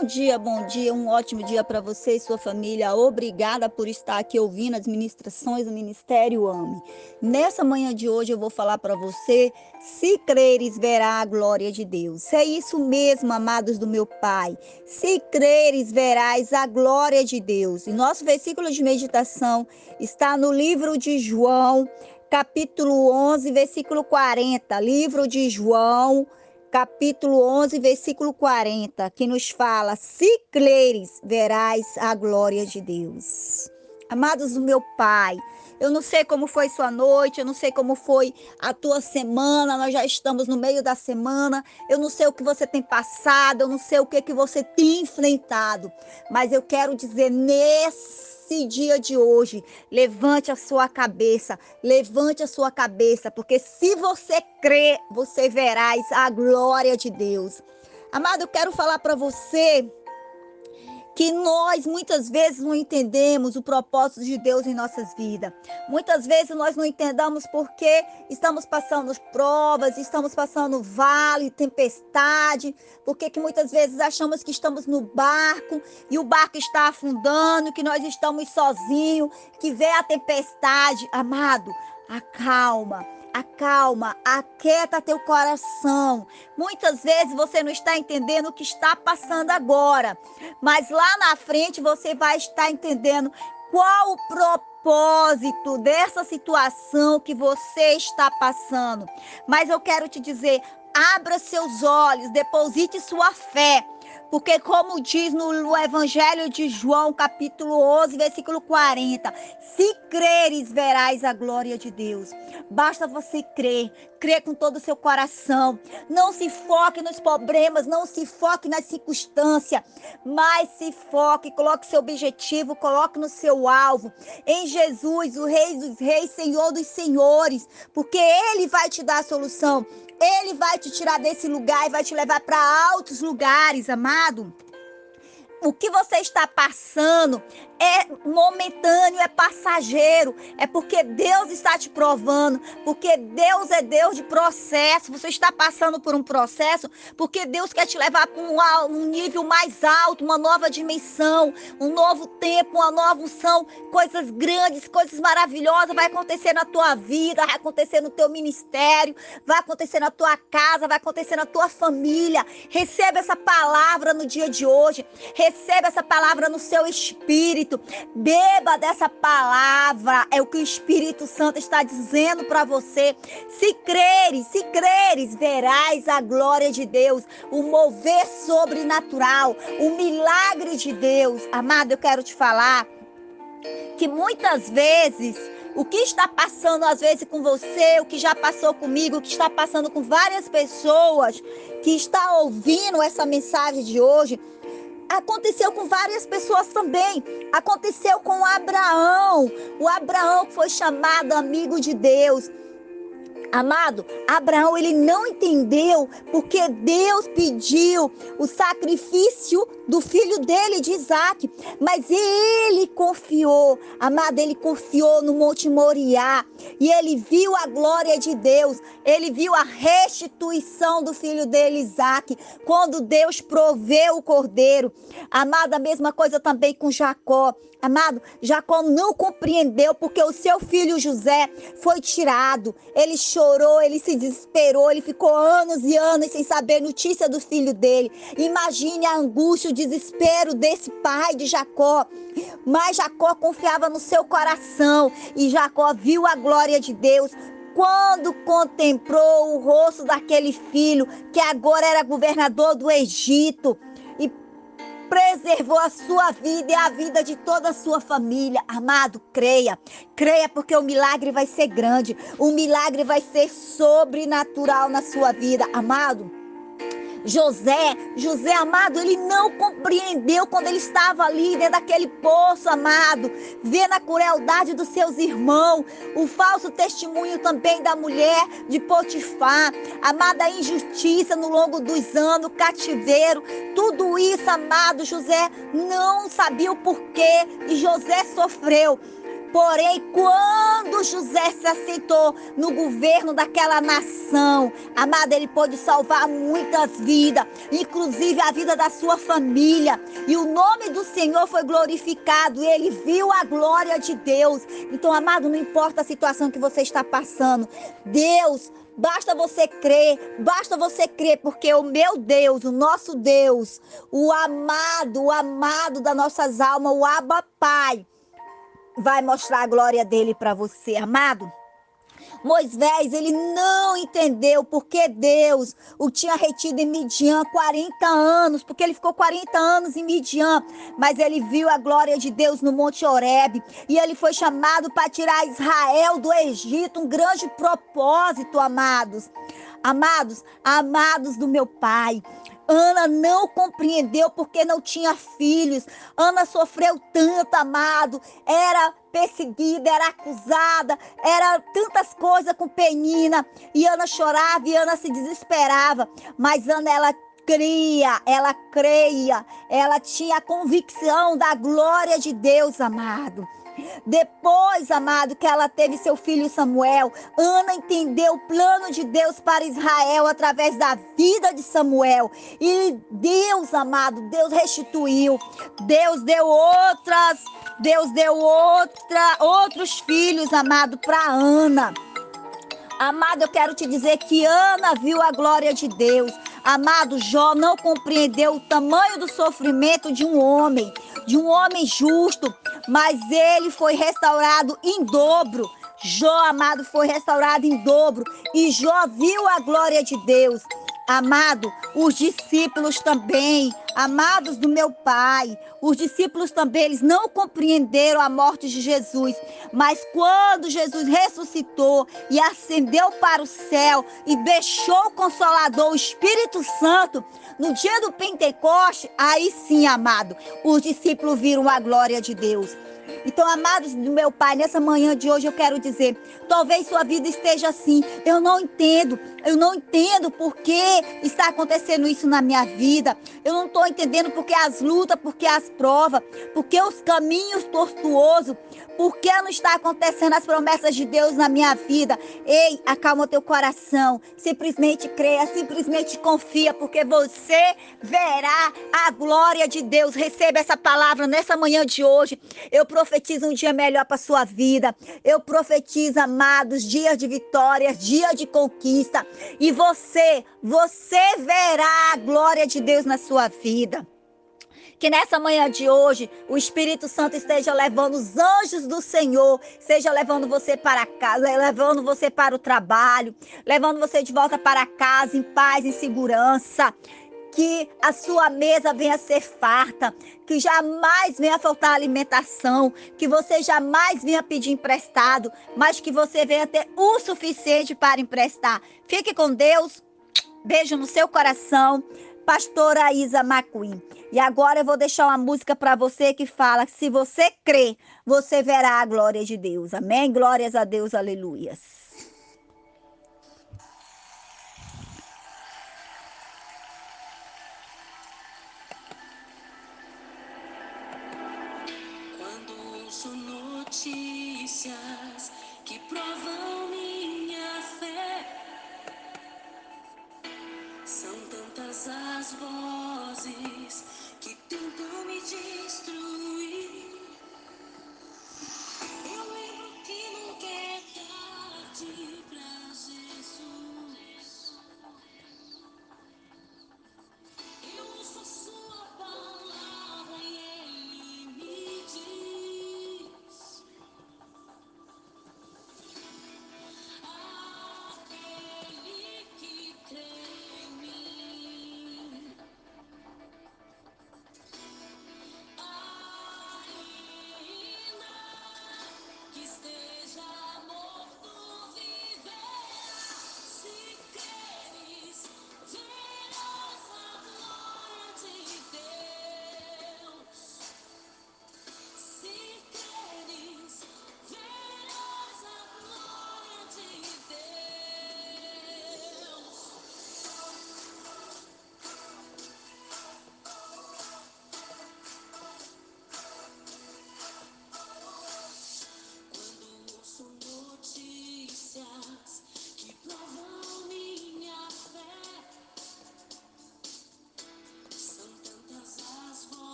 Bom dia, bom dia, um ótimo dia para você e sua família. Obrigada por estar aqui ouvindo as ministrações do Ministério AME. Nessa manhã de hoje eu vou falar para você: se creres, verá a glória de Deus. É isso mesmo, amados do meu Pai. Se creres, verás a glória de Deus. E nosso versículo de meditação está no livro de João, capítulo 11, versículo 40. Livro de João capítulo 11, versículo 40, que nos fala: Se creres, verás a glória de Deus. Amados do meu Pai, eu não sei como foi sua noite, eu não sei como foi a tua semana, nós já estamos no meio da semana, eu não sei o que você tem passado, eu não sei o que, que você tem enfrentado, mas eu quero dizer nesse nesse dia de hoje, levante a sua cabeça, levante a sua cabeça, porque se você crer, você verás a glória de Deus. Amado, eu quero falar para você que nós muitas vezes não entendemos o propósito de Deus em nossas vidas. Muitas vezes nós não entendamos porque estamos passando provas, estamos passando vale, tempestade, porque que muitas vezes achamos que estamos no barco e o barco está afundando, que nós estamos sozinhos, que vem a tempestade. Amado, acalma acalma, aquieta teu coração. Muitas vezes você não está entendendo o que está passando agora, mas lá na frente você vai estar entendendo qual o propósito dessa situação que você está passando. Mas eu quero te dizer, abra seus olhos, deposite sua fé porque, como diz no Evangelho de João, capítulo 11, versículo 40, se creres, verás a glória de Deus. Basta você crer, crer com todo o seu coração. Não se foque nos problemas, não se foque nas circunstâncias, mas se foque, coloque seu objetivo, coloque no seu alvo. Em Jesus, o Rei dos Reis, Senhor dos Senhores, porque Ele vai te dar a solução. Ele vai te tirar desse lugar e vai te levar para altos lugares, amado. O que você está passando é momentâneo, é passageiro. É porque Deus está te provando, porque Deus é Deus de processo. Você está passando por um processo porque Deus quer te levar para um, nível mais alto, uma nova dimensão, um novo tempo, uma nova unção. Coisas grandes, coisas maravilhosas vai acontecer na tua vida, vai acontecer no teu ministério, vai acontecer na tua casa, vai acontecer na tua família. Receba essa palavra no dia de hoje. Receba essa palavra no seu. Espírito. Beba dessa palavra. É o que o Espírito Santo está dizendo para você. Se creres, se creres, verás a glória de Deus, o mover sobrenatural, o milagre de Deus. Amado, eu quero te falar que muitas vezes o que está passando às vezes com você, o que já passou comigo, o que está passando com várias pessoas que está ouvindo essa mensagem de hoje, aconteceu com várias pessoas também. Aconteceu com Abraão. O Abraão foi chamado amigo de Deus. Amado, Abraão ele não entendeu porque Deus pediu o sacrifício do filho dele, de Isaac, mas ele confiou, amado, ele confiou no Monte Moriá e ele viu a glória de Deus, ele viu a restituição do filho dele, Isaac, quando Deus proveu o cordeiro. Amado, a mesma coisa também com Jacó. Amado, Jacó não compreendeu porque o seu filho José foi tirado. Ele chorou, ele se desesperou, ele ficou anos e anos sem saber notícia do filho dele. Imagine a angústia, o desespero desse pai de Jacó. Mas Jacó confiava no seu coração e Jacó viu a glória de Deus, quando contemplou o rosto daquele filho que agora era governador do Egito preservou a sua vida e a vida de toda a sua família. Amado, creia. Creia porque o milagre vai ser grande. O milagre vai ser sobrenatural na sua vida. Amado, José, José amado, ele não compreendeu quando ele estava ali dentro daquele poço, amado, vendo a crueldade dos seus irmãos, o falso testemunho também da mulher de Potifar, amada a injustiça no longo dos anos, cativeiro, tudo isso, amado, José não sabia o porquê e José sofreu. Porém, quando José se aceitou no governo daquela nação, amado, ele pôde salvar muitas vidas, inclusive a vida da sua família. E o nome do Senhor foi glorificado. Ele viu a glória de Deus. Então, amado, não importa a situação que você está passando, Deus Basta você crer, basta você crer, porque o meu Deus, o nosso Deus, o amado, o amado das nossas almas, o Abba Pai, vai mostrar a glória dele para você, amado. Moisés, ele não entendeu porque Deus o tinha retido em Midian 40 anos, porque ele ficou 40 anos em Midian, mas ele viu a glória de Deus no Monte Horebe e ele foi chamado para tirar Israel do Egito, um grande propósito, amados. Amados, amados do meu Pai, Ana não compreendeu porque não tinha filhos. Ana sofreu tanto, amado. Era perseguida, era acusada, era tantas coisas com Penina. E Ana chorava e Ana se desesperava. Mas Ana, ela cria, ela creia, ela tinha a convicção da glória de Deus, amado. Depois, amado, que ela teve seu filho Samuel, Ana entendeu o plano de Deus para Israel através da vida de Samuel. E Deus, amado, Deus restituiu. Deus deu outras, Deus deu outra, outros filhos, amado, para Ana. Amado, eu quero te dizer que Ana viu a glória de Deus. Amado, Jó não compreendeu o tamanho do sofrimento de um homem, de um homem justo, mas ele foi restaurado em dobro. Jó, amado, foi restaurado em dobro e Jó viu a glória de Deus. Amado, os discípulos também, amados do meu Pai, os discípulos também, eles não compreenderam a morte de Jesus, mas quando Jesus ressuscitou e ascendeu para o céu e deixou o Consolador, o Espírito Santo, no dia do Pentecoste, aí sim, amado, os discípulos viram a glória de Deus. Então, amados do meu Pai, nessa manhã de hoje eu quero dizer: talvez sua vida esteja assim. Eu não entendo, eu não entendo por que está acontecendo isso na minha vida. Eu não estou entendendo porque as lutas, porque as provas, porque os caminhos tortuosos, por que não está acontecendo as promessas de Deus na minha vida. Ei, acalma teu coração. Simplesmente creia, simplesmente confia, porque você verá a glória de Deus. Receba essa palavra nessa manhã de hoje. Eu profetizo um dia melhor para sua vida. Eu profetizo, amados, dias de vitória, dia de conquista. E você, você verá a glória de Deus na sua vida. Que nessa manhã de hoje o Espírito Santo esteja levando os anjos do Senhor, seja levando você para casa, levando você para o trabalho, levando você de volta para casa em paz, em segurança que a sua mesa venha a ser farta, que jamais venha faltar alimentação, que você jamais venha pedir emprestado, mas que você venha ter o suficiente para emprestar. Fique com Deus. Beijo no seu coração. Pastora Isa McQueen. E agora eu vou deixar uma música para você que fala que se você crê, você verá a glória de Deus. Amém? Glórias a Deus, aleluias. Vozes